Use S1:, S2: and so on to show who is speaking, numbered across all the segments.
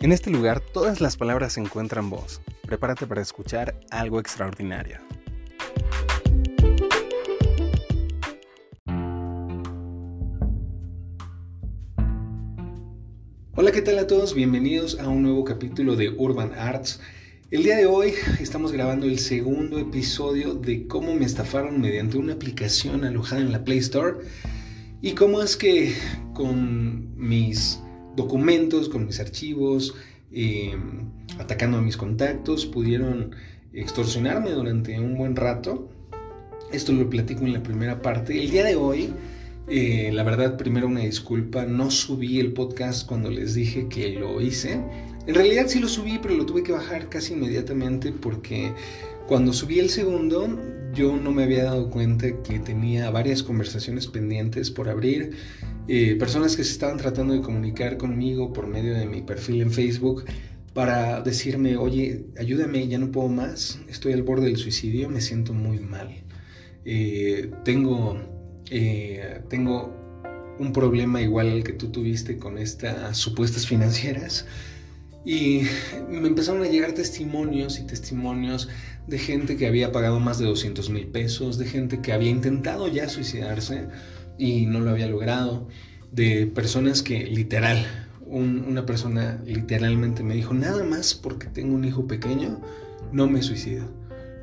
S1: En este lugar todas las palabras encuentran voz. Prepárate para escuchar algo extraordinario. Hola, ¿qué tal a todos? Bienvenidos a un nuevo capítulo de Urban Arts. El día de hoy estamos grabando el segundo episodio de cómo me estafaron mediante una aplicación alojada en la Play Store y cómo es que con mis documentos, con mis archivos, em, atacando a mis contactos, pudieron extorsionarme durante un buen rato. Esto lo platico en la primera parte. El día de hoy, eh, la verdad, primero una disculpa, no subí el podcast cuando les dije que lo hice. En realidad sí lo subí, pero lo tuve que bajar casi inmediatamente porque cuando subí el segundo yo no me había dado cuenta que tenía varias conversaciones pendientes por abrir, eh, personas que se estaban tratando de comunicar conmigo por medio de mi perfil en Facebook para decirme, oye, ayúdame, ya no puedo más, estoy al borde del suicidio, me siento muy mal. Eh, tengo, eh, tengo un problema igual al que tú tuviste con estas supuestas financieras. Y me empezaron a llegar testimonios y testimonios de gente que había pagado más de 200 mil pesos, de gente que había intentado ya suicidarse y no lo había logrado, de personas que literal, una persona literalmente me dijo, nada más porque tengo un hijo pequeño, no me suicido,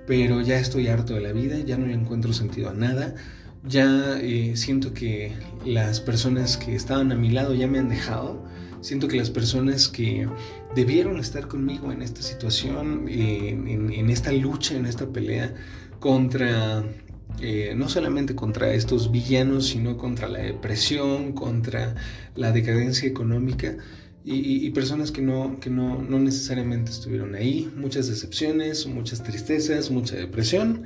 S1: pero ya estoy harto de la vida, ya no le encuentro sentido a nada, ya eh, siento que las personas que estaban a mi lado ya me han dejado, Siento que las personas que debieron estar conmigo en esta situación, en, esta lucha, en esta pelea contra, eh, no solamente contra estos villanos, sino contra la depresión, contra la decadencia económica, y, personas que, no, que no, no, necesariamente estuvieron ahí, muchas decepciones, muchas tristezas, mucha depresión.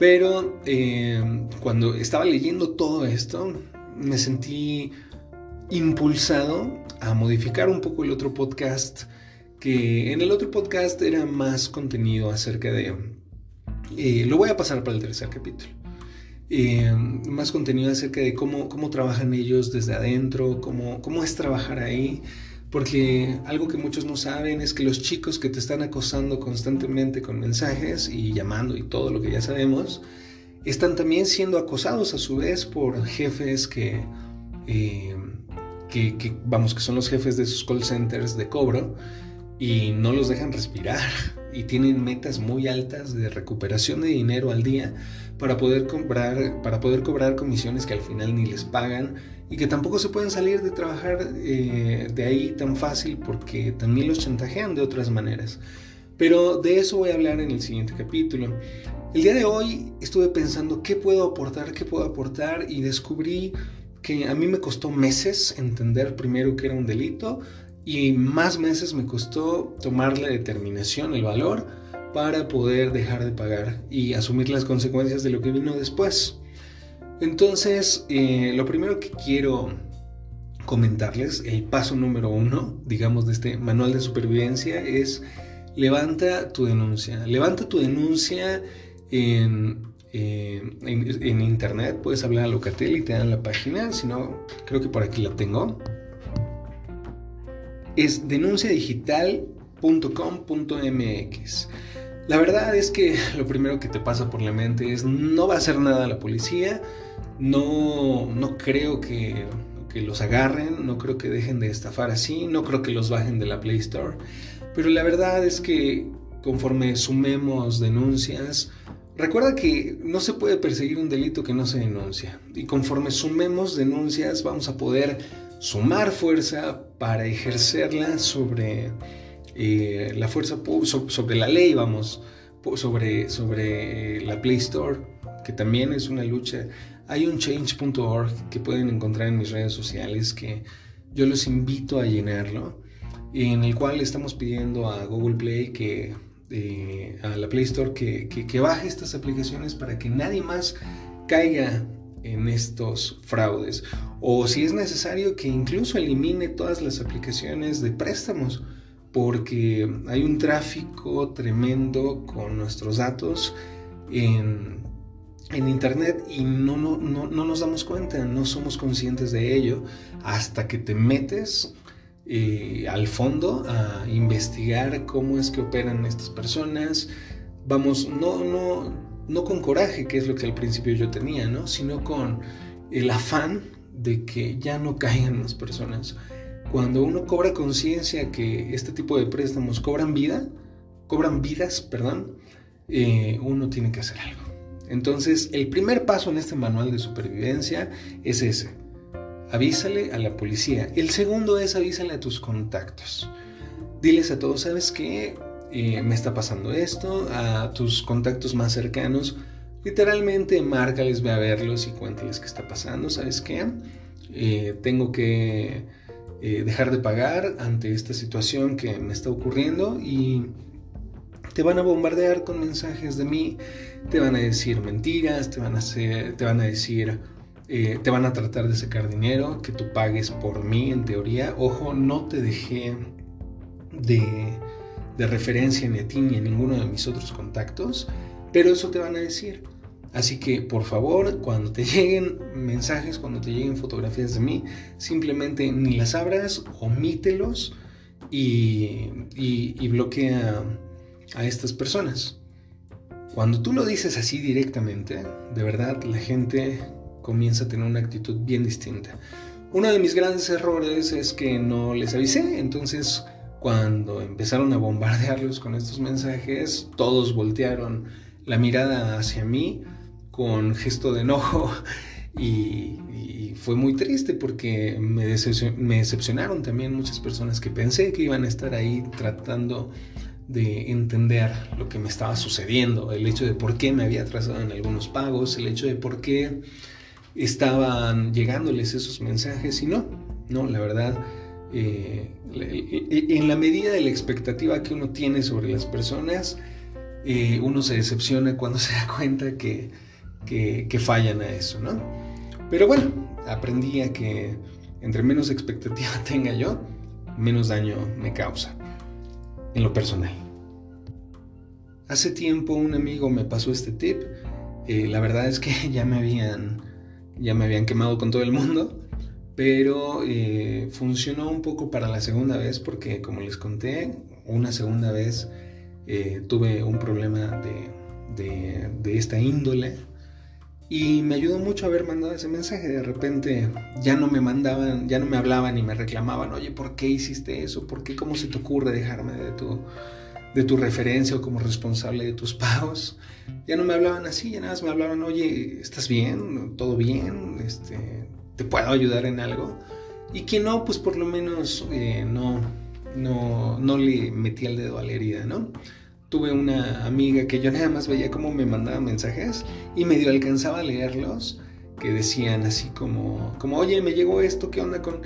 S1: Pero eh, cuando estaba leyendo todo esto, me sentí impulsado a modificar un poco el otro podcast, que en el otro podcast era más contenido acerca de... Lo voy a pasar para el tercer capítulo. Más contenido acerca de cómo, cómo trabajan ellos desde adentro, cómo, cómo es trabajar ahí. Porque algo que muchos no saben es que los chicos que te están acosando constantemente con mensajes y llamando y todo lo que ya sabemos, están también siendo acosados a su vez por jefes que eh, que, vamos, que son los jefes de sus call centers de cobro y no los dejan respirar y tienen metas muy altas de recuperación de dinero al día para poder cobrar, para poder cobrar comisiones que al final ni les pagan y que tampoco se pueden salir de trabajar eh, de ahí tan fácil porque también los chantajean de otras maneras. Pero de eso voy a hablar en el siguiente capítulo. El día de hoy estuve pensando qué puedo aportar, qué puedo aportar y descubrí que a mí me costó meses entender primero que era un delito y más meses me costó tomar la determinación, el valor para poder dejar de pagar y asumir las consecuencias de lo que vino después. Entonces, eh, lo primero que quiero comentarles, el paso número uno, digamos, de este manual de supervivencia es levanta tu denuncia. Levanta tu denuncia en eh, en, internet, puedes hablar a Locatel y te dan la página, si no, creo que por aquí la tengo. Es denunciadigital.com.mx. La verdad es que lo primero que te pasa por la mente es no va a hacer nada la policía, no, no creo que, que los agarren, no creo que dejen de estafar así, no creo que los bajen de la Play Store, pero la verdad es que conforme sumemos denuncias, Recuerda que no se puede perseguir un delito que no se denuncia y conforme sumemos denuncias vamos a poder sumar fuerza para ejercerla sobre eh, la fuerza sobre la ley, vamos, sobre, sobre eh, la Play Store, que también es una lucha. Hay un change.org que pueden encontrar en mis redes sociales que yo los invito a llenarlo, en el cual estamos pidiendo a Google Play que a la Play Store que, que, baje estas aplicaciones para que nadie más caiga en estos fraudes. O si es necesario que incluso elimine todas las aplicaciones de préstamos, porque hay un tráfico tremendo con nuestros datos en, en Internet y no, no, no, no, nos damos cuenta, no somos conscientes de ello hasta que te metes eh, al fondo a investigar cómo es que operan estas personas. Vamos, no, no, no con coraje, que es lo que al principio yo tenía, ¿no? Sino con el afán de que ya no caigan las personas. Cuando uno cobra conciencia que este tipo de préstamos cobran vida, cobran vidas, perdón, eh, uno tiene que hacer algo. Entonces, el primer paso en este manual de supervivencia es ese. Avísale a la policía. El segundo es avísale a tus contactos. Diles a todos, ¿sabes qué? Eh, me está pasando esto. A tus contactos más cercanos, literalmente márcales, ve a verlos y cuéntales qué está pasando. ¿Sabes qué? Eh, tengo que dejar de pagar ante esta situación que me está ocurriendo y te van a bombardear con mensajes de mí, te van a decir mentiras, te van a, hacer, te van a decir, eh, te van a tratar de sacar dinero, que tú pagues por mí en teoría. Ojo, no te dejé de, de referencia ni a ti ni a ninguno de mis otros contactos, pero eso te van a decir. Así que por favor, cuando te lleguen mensajes, cuando te lleguen fotografías de mí, simplemente ni las abras, omítelos y, y, y bloquea a estas personas. Cuando tú lo dices así directamente, de verdad la gente comienza a tener una actitud bien distinta. Uno de mis grandes errores es que no les avisé, entonces cuando empezaron a bombardearlos con estos mensajes, todos voltearon la mirada hacia mí con gesto de enojo y, fue muy triste porque me, decepcionaron también muchas personas que pensé que iban a estar ahí tratando de entender lo que me estaba sucediendo, el hecho de por qué me había atrasado en algunos pagos, el hecho de por qué estaban llegándoles esos mensajes y no, no, la verdad, eh, en la medida de la expectativa que uno tiene sobre las personas, eh, uno se decepciona cuando se da cuenta que, que, fallan a eso, ¿no? Pero bueno, aprendí a que entre menos expectativa tenga yo, menos daño me causa en lo personal. Hace tiempo un amigo me pasó este tip. Eh, la verdad es que ya me habían, ya me habían quemado con todo el mundo, pero eh, funcionó un poco para la segunda vez porque, como les conté, una segunda vez eh, tuve un problema de, de esta índole y me ayudó mucho haber mandado ese mensaje. De repente ya no me mandaban, ya no me hablaban y me reclamaban, oye, ¿por qué hiciste eso? ¿Por qué? ¿Cómo se te ocurre dejarme de tu, de tu referencia o como responsable de tus pagos? Ya no me hablaban así, ya nada más me hablaban, oye, ¿estás bien? ¿Todo bien? Este, ¿Te puedo ayudar en algo? Y que no, pues por lo menos eh, no, no, no le metí el dedo a la herida, ¿no? tuve una amiga que yo nada más veía cómo me mandaba mensajes y medio alcanzaba a leerlos que decían así como, como oye, me llegó esto, ¿qué onda con...?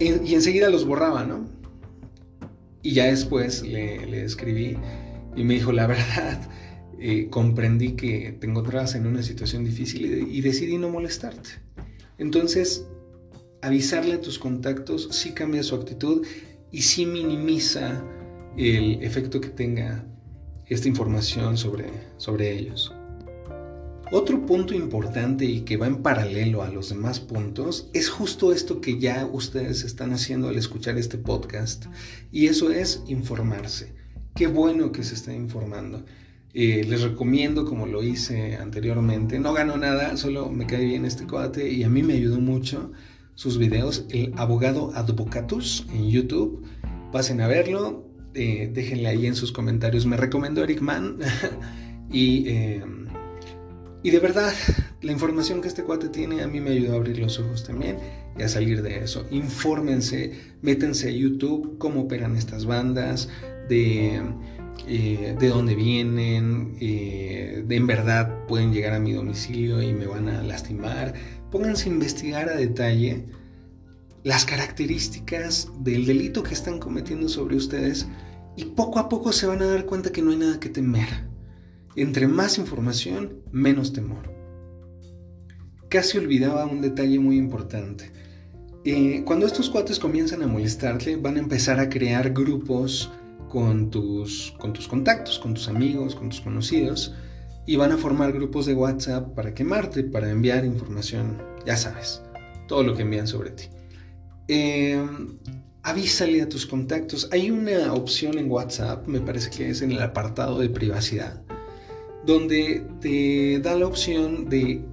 S1: Y enseguida los borraba, ¿no? Y ya después le, escribí y me dijo, la verdad, eh, comprendí que te encontrabas en una situación difícil y, y decidí no molestarte. Entonces, avisarle a tus contactos sí cambia su actitud y sí minimiza el efecto que tenga esta información sobre, sobre ellos. Otro punto importante y que va en paralelo a los demás puntos es justo esto que ya ustedes están haciendo al escuchar este podcast y eso es informarse. Qué bueno que se estén informando. Eh, les recomiendo, como lo hice anteriormente, no gano nada, solo me cae bien este cuate y a mí me ayudó mucho sus videos, el abogado Advocatus en YouTube. Pasen a verlo, eh, déjenle ahí en sus comentarios. Me recomendó Eric Mann y, eh, y de verdad, la información que este cuate tiene a mí me ayudó a abrir los ojos también y a salir de eso. Infórmense, métense a YouTube, cómo operan estas bandas, de, eh, de dónde vienen, de, en verdad pueden llegar a mi domicilio y me van a lastimar. Pónganse a investigar a detalle las características del delito que están cometiendo sobre ustedes y poco a poco se van a dar cuenta que no hay nada que temer. Entre más información, menos temor. Casi olvidaba un detalle muy importante. Eh, cuando estos cuates comienzan a molestarte, van a empezar a crear grupos con tus, con tus contactos, con tus amigos, con tus conocidos, y van a formar grupos de WhatsApp para quemarte, para enviar información, ya sabes, todo lo que envían sobre ti. Eh, avísale a tus contactos. Hay una opción en WhatsApp, me parece que es en el apartado de privacidad, donde te da la opción de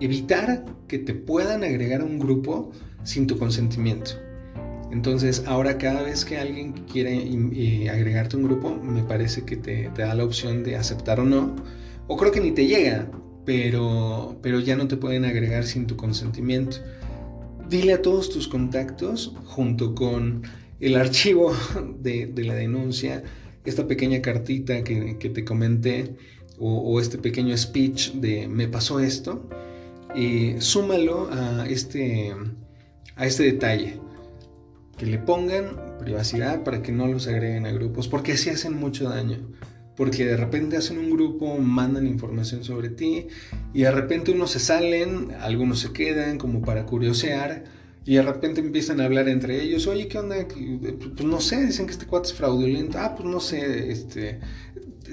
S1: evitar que te puedan agregar a un grupo sin tu consentimiento. Entonces, ahora cada vez que alguien quiere eh, agregarte un grupo, me parece que te, da la opción de aceptar o no. O creo que ni te llega, pero, pero ya no te pueden agregar sin tu consentimiento. Dile a todos tus contactos, junto con el archivo de, la denuncia, esta pequeña cartita que, te comenté, o, este pequeño speech de me pasó esto, y súmalo a este, a este detalle que le pongan privacidad para que no los agreguen a grupos, porque así hacen mucho daño. Porque de repente hacen un grupo, mandan información sobre ti y de repente unos se salen, algunos se quedan como para curiosear y de repente empiezan a hablar entre ellos, oye, ¿qué onda? Pues no sé, dicen que este cuate es fraudulento, ah, pues no sé, este,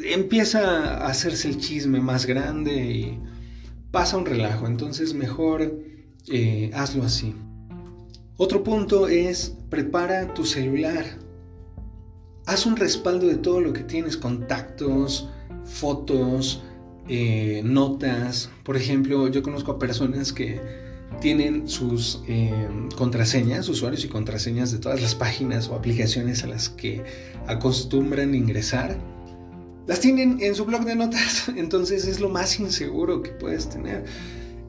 S1: empieza a hacerse el chisme más grande y pasa un relajo, entonces mejor eh, hazlo así. Otro punto es prepara tu celular. Haz un respaldo de todo lo que tienes, contactos, fotos, eh, notas. Por ejemplo, yo conozco a personas que tienen sus eh, contraseñas, usuarios y contraseñas de todas las páginas o aplicaciones a las que acostumbran ingresar. Las tienen en su blog de notas, entonces es lo más inseguro que puedes tener.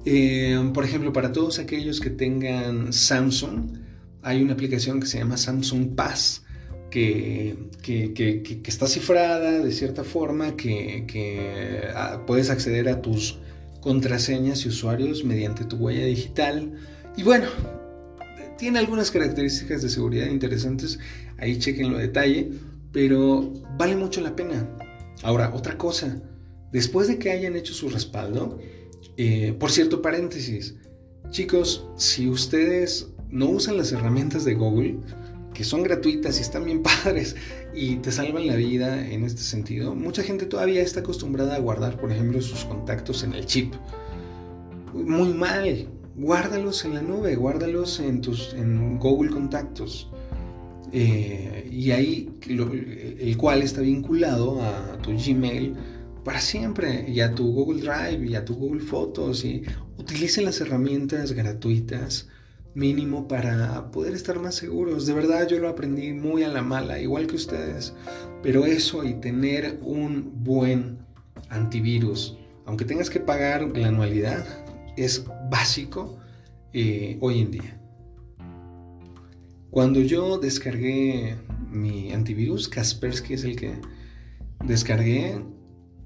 S1: Eh, por ejemplo, para todos aquellos que tengan Samsung, hay una aplicación que se llama Samsung Pass, que, está cifrada de cierta forma, que, ah, puedes acceder a tus contraseñas y usuarios mediante tu huella digital. Y bueno, tiene algunas características de seguridad interesantes, ahí chequenlo a detalle, pero vale mucho la pena. Ahora, otra cosa, después de que hayan hecho su respaldo, eh, por cierto, paréntesis, chicos, si ustedes no usan las herramientas de Google, que son gratuitas y están bien padres y te salvan la vida en este sentido, mucha gente todavía está acostumbrada a guardar, por ejemplo, sus contactos en el chip. Muy mal, guárdalos en la nube, guárdalos en, tus, en Google Contactos. Eh, y ahí el cual está vinculado a tu Gmail para siempre y a tu Google Drive y a tu Google Fotos y utilicen las herramientas gratuitas mínimo para poder estar más seguros. De verdad yo lo aprendí muy a la mala, igual que ustedes. Pero eso y tener un buen antivirus, aunque tengas que pagar la anualidad, es básico eh, hoy en día. Cuando yo descargué mi antivirus, Kaspersky es el que descargué,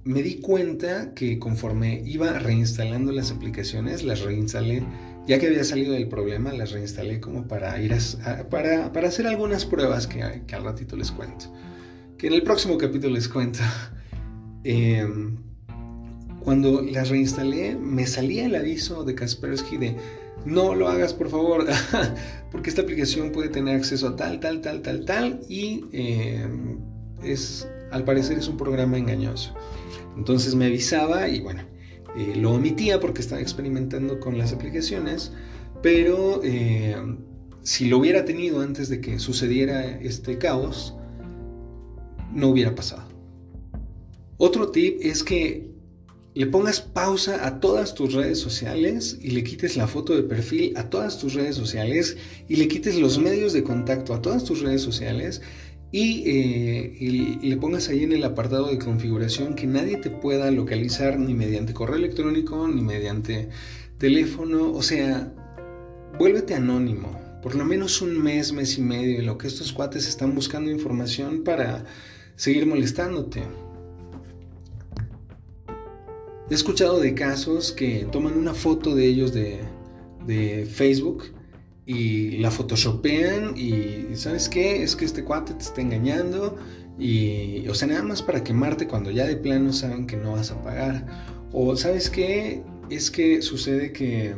S1: me di cuenta que conforme iba reinstalando las aplicaciones, las reinstalé, ya que había salido del problema, las reinstalé como para ir a, para, hacer algunas pruebas que, al ratito les cuento. Que en el próximo capítulo les cuento. Em, cuando las reinstalé, me salía el aviso de Kaspersky de no lo hagas por favor, porque esta aplicación puede tener acceso a tal, tal, tal, tal, tal, y em, es, al parecer es un programa engañoso. Entonces me avisaba y bueno, eh, lo omitía porque estaba experimentando con las aplicaciones, pero eh, si lo hubiera tenido antes de que sucediera este caos, no hubiera pasado. Otro tip es que le pongas pausa a todas tus redes sociales y le quites la foto de perfil a todas tus redes sociales y le quites los medios de contacto a todas tus redes sociales eh, y, le pongas ahí en el apartado de configuración que nadie te pueda localizar ni mediante correo electrónico ni mediante teléfono. O sea, vuélvete anónimo. Por lo menos un mes, mes y medio en lo que estos cuates están buscando información para seguir molestándote. He escuchado de casos que toman una foto de ellos de, de Facebook y la photoshopean y ¿sabes qué? Es que este cuate te está engañando y, o sea, nada más para quemarte cuando ya de plano saben que no vas a pagar. O ¿sabes qué? Es que sucede que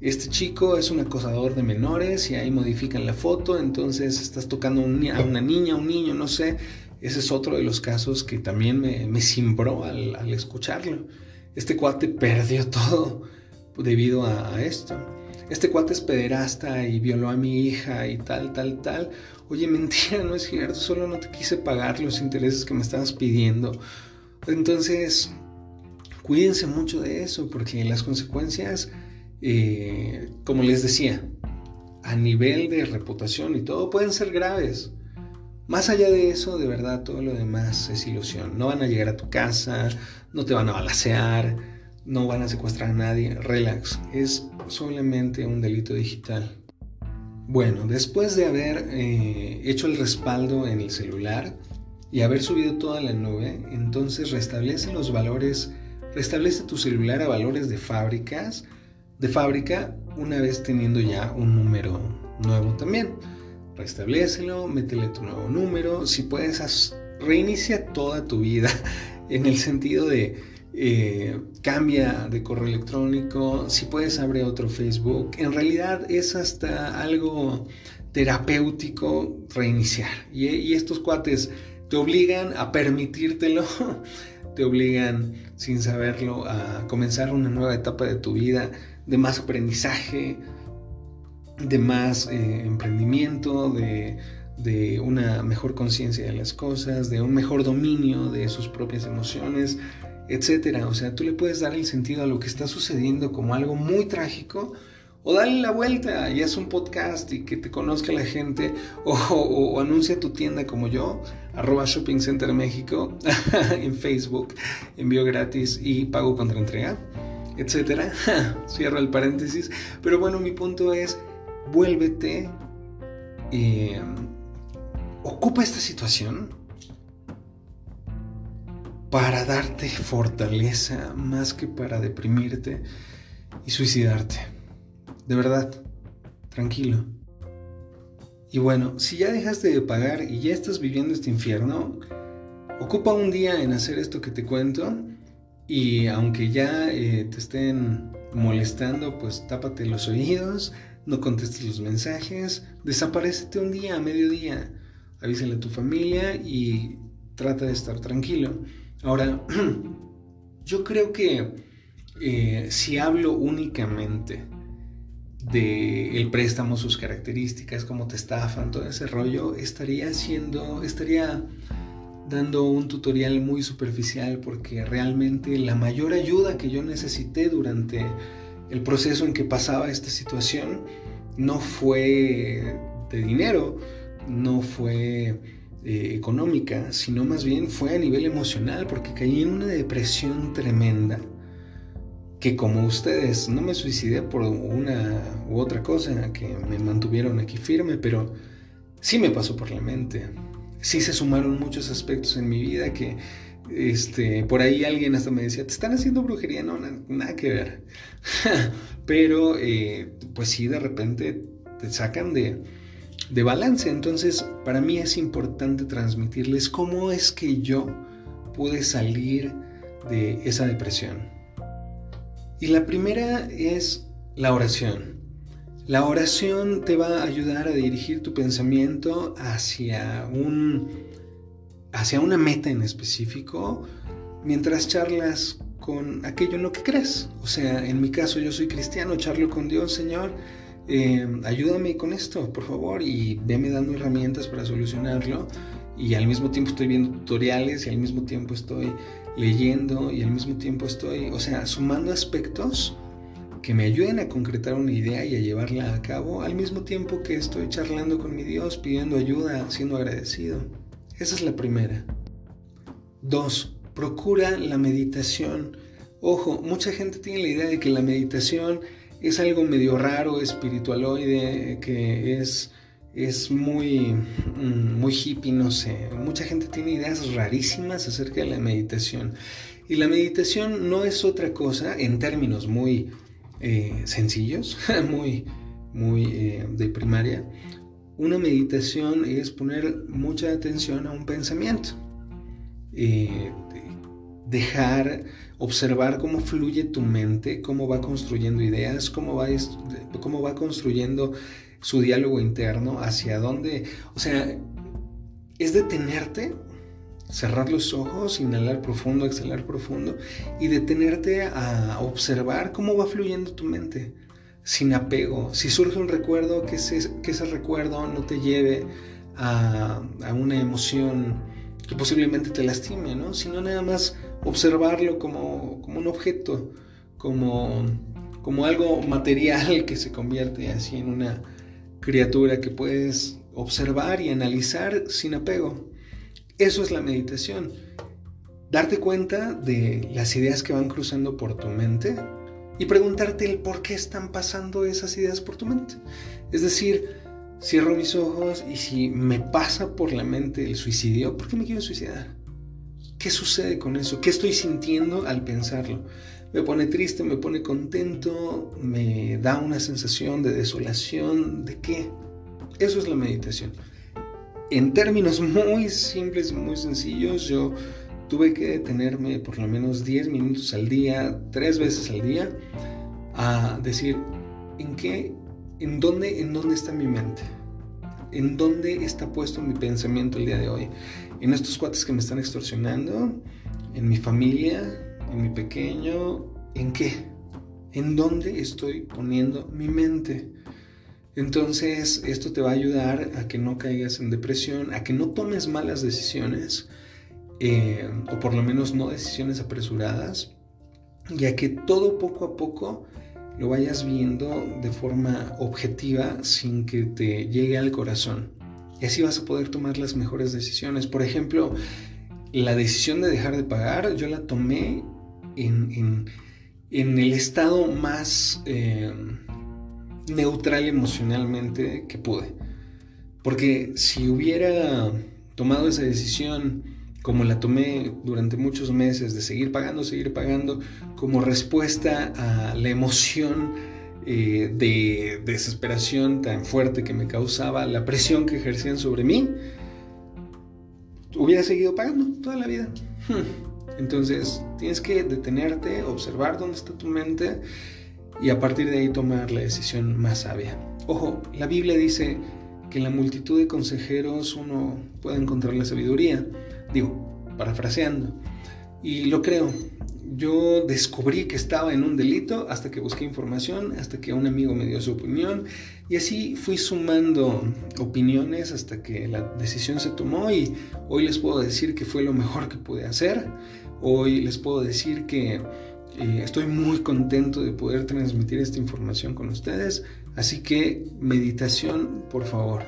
S1: este chico es un acosador de menores y ahí modifican la foto, entonces estás tocando a una niña, un niño, no sé. Ese es otro de los casos que también me, me cimbró al, escucharlo. Este cuate perdió todo debido a esto. este cuate es pederasta y violó a mi hija y tal, tal, tal. Oye, mentira, no es cierto, solo no te quise pagar los intereses que me estabas pidiendo. Entonces, cuídense mucho de eso, porque las consecuencias, eh, como les decía, a nivel de reputación y todo, pueden ser graves. Más allá de eso, de verdad, todo lo demás es ilusión. No van a llegar a tu casa, no te van a balasear, no van a secuestrar a nadie. Relax, es solamente un delito digital. Bueno, después de haber eh, hecho el respaldo en el celular y haber subido toda la nube, entonces restablece los valores Restablece tu celular a valores de fábricas, de fábrica, una vez teniendo ya un número nuevo también. Restablecelo, métele tu nuevo número. Si puedes, reinicia toda tu vida en el sentido de eh, cambia de correo electrónico. Si puedes, abre otro Facebook. En realidad es hasta algo terapéutico reiniciar. Y, estos cuates te obligan a permitírtelo te obligan sin saberlo a comenzar una nueva etapa de tu vida, de más aprendizaje, de más eh, emprendimiento, de una mejor conciencia de las cosas, de un mejor dominio de sus propias emociones, etc. O sea, tú le puedes dar el sentido a lo que está sucediendo como algo muy trágico o dale la vuelta y haz un podcast y que te conozca la gente. O, anuncia tu tienda como yo, arroba Shopping Center México en Facebook, envío gratis y pago contra entrega, etcétera. Cierro el paréntesis. Pero bueno, mi punto es, vuélvete, eh, ocupa esta situación para darte fortaleza más que para deprimirte y suicidarte. De verdad, tranquilo. Y bueno, si ya dejaste de pagar y ya estás viviendo este infierno, ocupa un día en hacer esto que te cuento y aunque ya eh, te estén molestando, pues tápate los oídos, no contestes los mensajes, desaparecete un día a mediodía, avísale a tu familia y trata de estar tranquilo. Ahora, yo creo que eh, si hablo únicamente de el préstamo, sus características, cómo te estafan, todo ese rollo, estaría haciendo, estaría dando un tutorial muy superficial porque realmente la mayor ayuda que yo necesité durante el proceso en que pasaba esta situación no fue de dinero, no fue eh, económica, sino más bien fue a nivel emocional porque caí en una depresión tremenda que como ustedes no me suicidé por una u otra cosa que me mantuvieron aquí firme, pero sí me pasó por la mente. Sí se sumaron muchos aspectos en mi vida que este, por ahí alguien hasta me decía, ¿te están haciendo brujería? No, nada, que ver. pero eh, pues sí, de repente te sacan de, de balance. Entonces, para mí es importante transmitirles cómo es que yo pude salir de esa depresión. Y la primera es la oración. La oración te va a ayudar a dirigir tu pensamiento hacia, un, hacia una meta en específico mientras charlas con aquello en lo que crees. O sea, en mi caso yo soy cristiano, charlo con Dios, Señor, eh, ayúdame con esto, por favor, y veme dando herramientas para solucionarlo. Y al mismo tiempo estoy viendo tutoriales y al mismo tiempo estoy leyendo y al mismo tiempo estoy, o sea, sumando aspectos que me ayuden a concretar una idea y a llevarla a cabo al mismo tiempo que estoy charlando con mi Dios, pidiendo ayuda, siendo agradecido. Esa es la primera. Dos, procura la meditación. Ojo, mucha gente tiene la idea de que la meditación es algo medio raro, espiritualoide, que es es muy, mm, muy hippie, no sé. Mucha gente tiene ideas rarísimas acerca de la meditación. Y la meditación no es otra cosa, en términos muy eh, sencillos, muy, muy eh, de primaria. Una meditación es poner mucha atención a un pensamiento. Eh, dejar, observar cómo fluye tu mente, cómo va construyendo ideas, cómo va, cómo va construyendo su diálogo interno, hacia dónde, o sea, es detenerte, cerrar los ojos, inhalar profundo, exhalar profundo y detenerte a observar cómo va fluyendo tu mente. sin apego. Si surge un recuerdo, que ese, ese recuerdo no te lleve a, una emoción que posiblemente te lastime, ¿no? Sino nada más observarlo como, como un objeto, como, como algo material que se convierte así en una criatura que puedes observar y analizar sin apego. Eso es la meditación. Darte cuenta de las ideas que van cruzando por tu mente y preguntarte el por qué están pasando esas ideas por tu mente. Es decir, cierro mis ojos y si me pasa por la mente el suicidio, ¿por qué me quiero suicidar? ¿Qué sucede con eso? ¿Qué estoy sintiendo al pensarlo? Me pone triste, me pone contento, me da una sensación de desolación, ¿de qué? Eso es la meditación. En términos muy simples y muy sencillos, yo tuve que detenerme por lo menos 10 minutos al día, tres veces al día, a decir, ¿en qué, en dónde, en dónde está mi mente? ¿En dónde está puesto mi pensamiento el día de hoy? ¿En estos cuates que me están extorsionando? ¿En mi familia? ¿En mi pequeño? ¿En qué? ¿En dónde estoy poniendo mi mente? Entonces, esto te va a ayudar a que no caigas en depresión, a que no tomes malas decisiones, eh, o por lo menos no decisiones apresuradas, ya que todo poco a poco lo vayas viendo de forma objetiva sin que te llegue al corazón. Y así vas a poder tomar las mejores decisiones. Por ejemplo, la decisión de dejar de pagar, yo la tomé en, el estado más eh, neutral emocionalmente que pude. Porque si hubiera tomado esa decisión como la tomé durante muchos meses, de seguir pagando, seguir pagando, como respuesta a la emoción eh, de desesperación tan fuerte que me causaba, la presión que ejercían sobre mí, hubiera seguido pagando toda la vida. Hmm. Entonces, tienes que detenerte, observar dónde está tu mente y a partir de ahí tomar la decisión más sabia. Ojo, la Biblia dice que en la multitud de consejeros uno puede encontrar la sabiduría. Digo, parafraseando. Y lo creo. Yo descubrí que estaba en un delito hasta que busqué información, hasta que un amigo me dio su opinión y así fui sumando opiniones hasta que la decisión se tomó y hoy les puedo decir que fue lo mejor que pude hacer. Hoy les puedo decir que eh, estoy muy contento de poder transmitir esta información con ustedes. Así que meditación, por favor,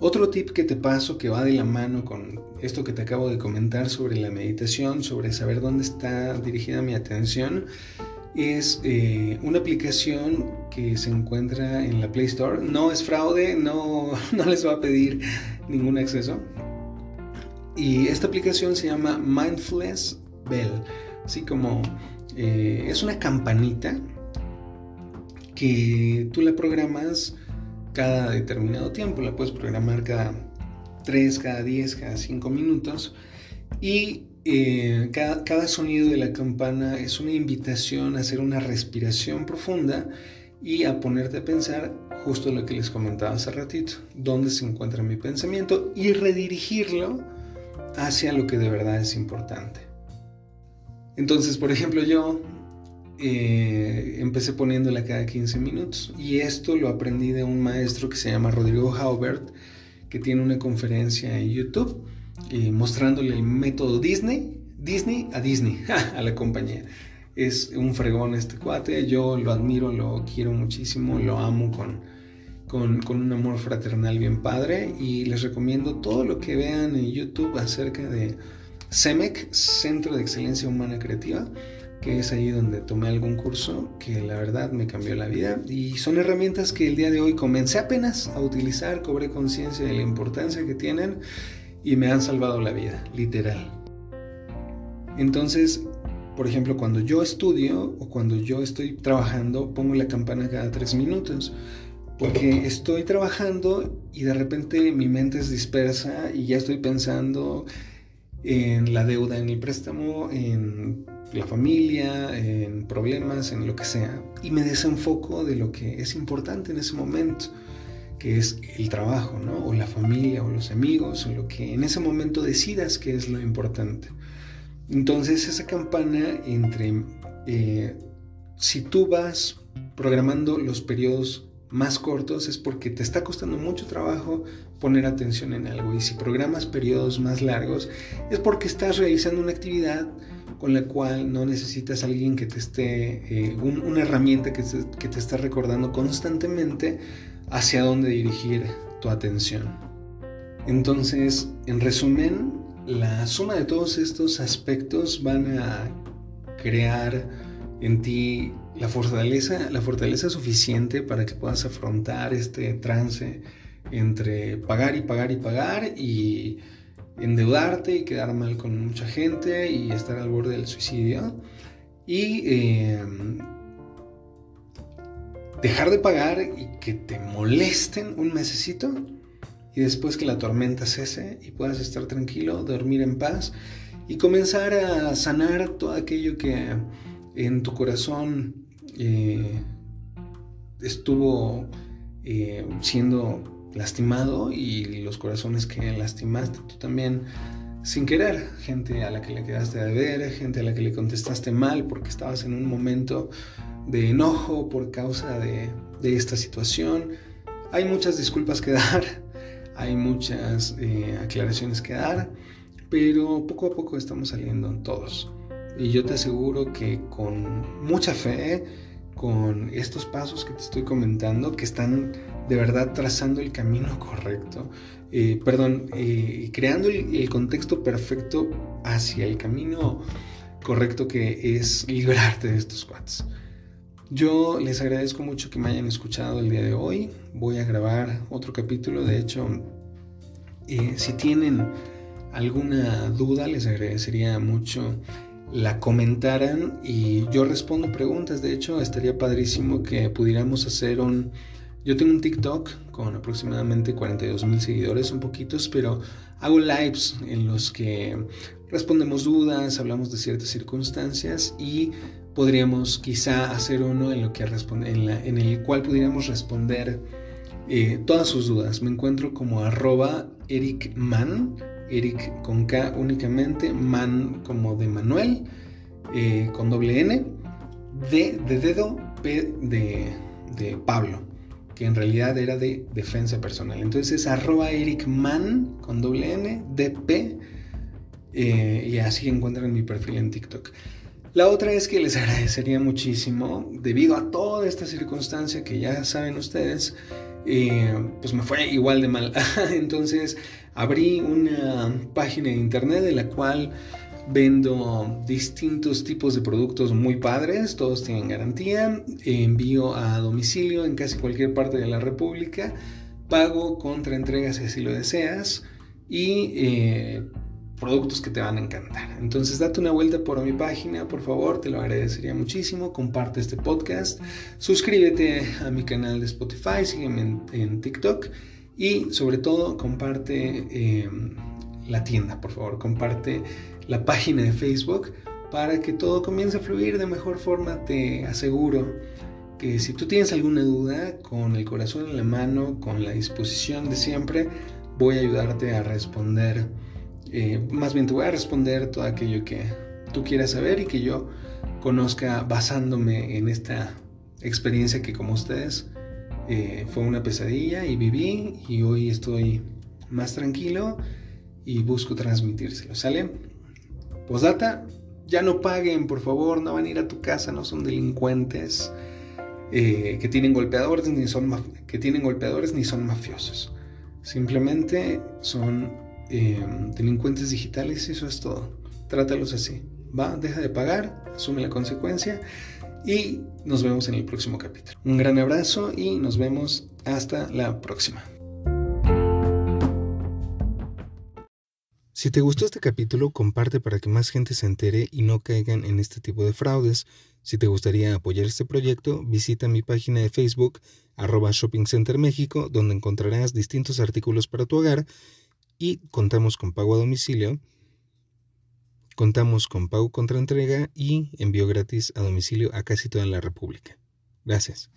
S1: otro tip que te paso que va de la mano con esto que te acabo de comentar sobre la meditación, sobre saber dónde está dirigida mi atención, es eh, una aplicación que se encuentra en la Play Store. No es fraude, no, no les va a pedir ningún acceso. Y esta aplicación se llama Mindfulness Bell, así como eh, es una campanita que tú la programas cada determinado tiempo, la puedes programar cada 3, cada 10, cada 5 minutos y eh, cada, cada, sonido de la campana es una invitación a hacer una respiración profunda y a ponerte a pensar justo lo que les comentaba hace ratito, dónde se encuentra mi pensamiento y redirigirlo hacia lo que de verdad es importante. Entonces, por ejemplo, yo eh, empecé poniéndola cada 15 minutos. Y esto lo aprendí de un maestro que se llama Rodrigo Haubert, que tiene una conferencia en YouTube eh, mostrándole el método Disney, Disney a Disney, a la compañía. Es un fregón este cuate, yo lo admiro, lo quiero muchísimo, lo amo con, con, con, un amor fraternal bien padre y les recomiendo todo lo que vean en YouTube acerca de CEMEC, Centro de Excelencia Humana Creativa que es ahí donde tomé algún curso que la verdad me cambió la vida y son herramientas que el día de hoy comencé apenas a utilizar, cobré conciencia de la importancia que tienen y me han salvado la vida, literal. Entonces, por ejemplo, cuando yo estudio o cuando yo estoy trabajando, pongo la campana cada tres minutos. Porque estoy trabajando y de repente mi mente es dispersa y ya estoy pensando en la deuda, en el préstamo, en la familia, en problemas, en lo que sea, y me desenfoco de lo que es importante en ese momento, que es el trabajo, ¿no? O la familia, o los amigos, o lo que en ese momento decidas que es lo importante. Entonces esa campana entre, eh, si tú vas programando los periodos más cortos es porque te está costando mucho trabajo poner atención en algo. Y si programas periodos más largos es porque estás realizando una actividad con la cual no necesitas alguien que te esté, eh, una herramienta que te, que te está recordando constantemente hacia dónde dirigir tu atención. Entonces, en resumen, la suma de todos estos aspectos van a crear en ti la fortaleza, la fortaleza suficiente para que puedas afrontar este trance entre pagar y pagar y pagar y endeudarte y quedar mal con mucha gente y estar al borde del suicidio y em, dejar de pagar y que te molesten un mesecito y después que la tormenta cese y puedas estar tranquilo, dormir en paz y comenzar a sanar todo aquello que en tu corazón eh, estuvo eh, siendo lastimado y los corazones que lastimaste tú también sin querer, gente a la que le quedaste de ver, gente a la que le contestaste mal porque estabas en un momento de enojo por causa de, esta situación. Hay muchas disculpas que dar, hay muchas eh, aclaraciones que dar, pero poco a poco estamos saliendo todos. Y yo te aseguro que con mucha fe, con estos pasos que te estoy comentando, que están de verdad trazando el camino correcto, eh, perdón, eh, creando el, contexto perfecto hacia el camino correcto que es liberarte de estos cuates. Yo les agradezco mucho que me hayan escuchado el día de hoy. Voy a grabar otro capítulo. De hecho, eh, si tienen alguna duda, les agradecería mucho la comentaran y yo respondo preguntas. De hecho, estaría padrísimo que pudiéramos hacer un... Yo tengo un TikTok con aproximadamente 42 mil seguidores, son poquitos, pero hago lives en los que respondemos dudas, hablamos de ciertas circunstancias y podríamos quizá hacer uno en, lo que responde, en, el cual pudiéramos responder eh, todas sus dudas. Me encuentro como arroba Eric Eric con K únicamente, Man como de Manuel, eh, con doble N, D de dedo, P de, Pablo, que en realidad era de defensa personal. Entonces arroba Eric Man con doble N, DP, eh, y así encuentran mi perfil en TikTok. La otra es que les agradecería muchísimo, debido a toda esta circunstancia que ya saben ustedes, eh, pues me fue igual de mal. Entonces abrí una página de internet en la cual vendo distintos tipos de productos muy padres, todos tienen garantía, envío a domicilio en casi cualquier parte de la República, pago contra entregas si así lo deseas y eh, productos que te van a encantar. Entonces date una vuelta por mi página, por favor, te lo agradecería muchísimo. Comparte este podcast, suscríbete a mi canal de Spotify, sígueme en, TikTok y sobre todo comparte eh, la tienda, por favor, comparte la página de Facebook para que todo comience a fluir de mejor forma. Te aseguro que si tú tienes alguna duda, con el corazón en la mano, con la disposición de siempre, voy a ayudarte a responder eh, más bien te voy a responder todo aquello que tú quieras saber y que yo conozca basándome en esta experiencia que como ustedes eh, fue una pesadilla y viví y hoy estoy más tranquilo y busco transmitírselo, ¿sale? Posdata, ya no paguen, por favor, no van a ir a tu casa, no son delincuentes eh, que tienen golpeadores ni son que tienen golpeadores ni son mafiosos. Simplemente son Em, delincuentes digitales, eso es todo. Trátalos así. Va, deja de pagar, asume la consecuencia y nos vemos en el próximo capítulo. Un gran abrazo y nos vemos hasta la próxima. Si te gustó este capítulo, comparte para que más gente se entere y no caigan en este tipo de fraudes. Si te gustaría apoyar este proyecto, visita mi página de Facebook, arroba Shopping Center México, donde encontrarás distintos artículos para tu hogar y contamos con pago a domicilio, contamos con pago contra entrega y envío gratis a domicilio a casi toda la República. Gracias.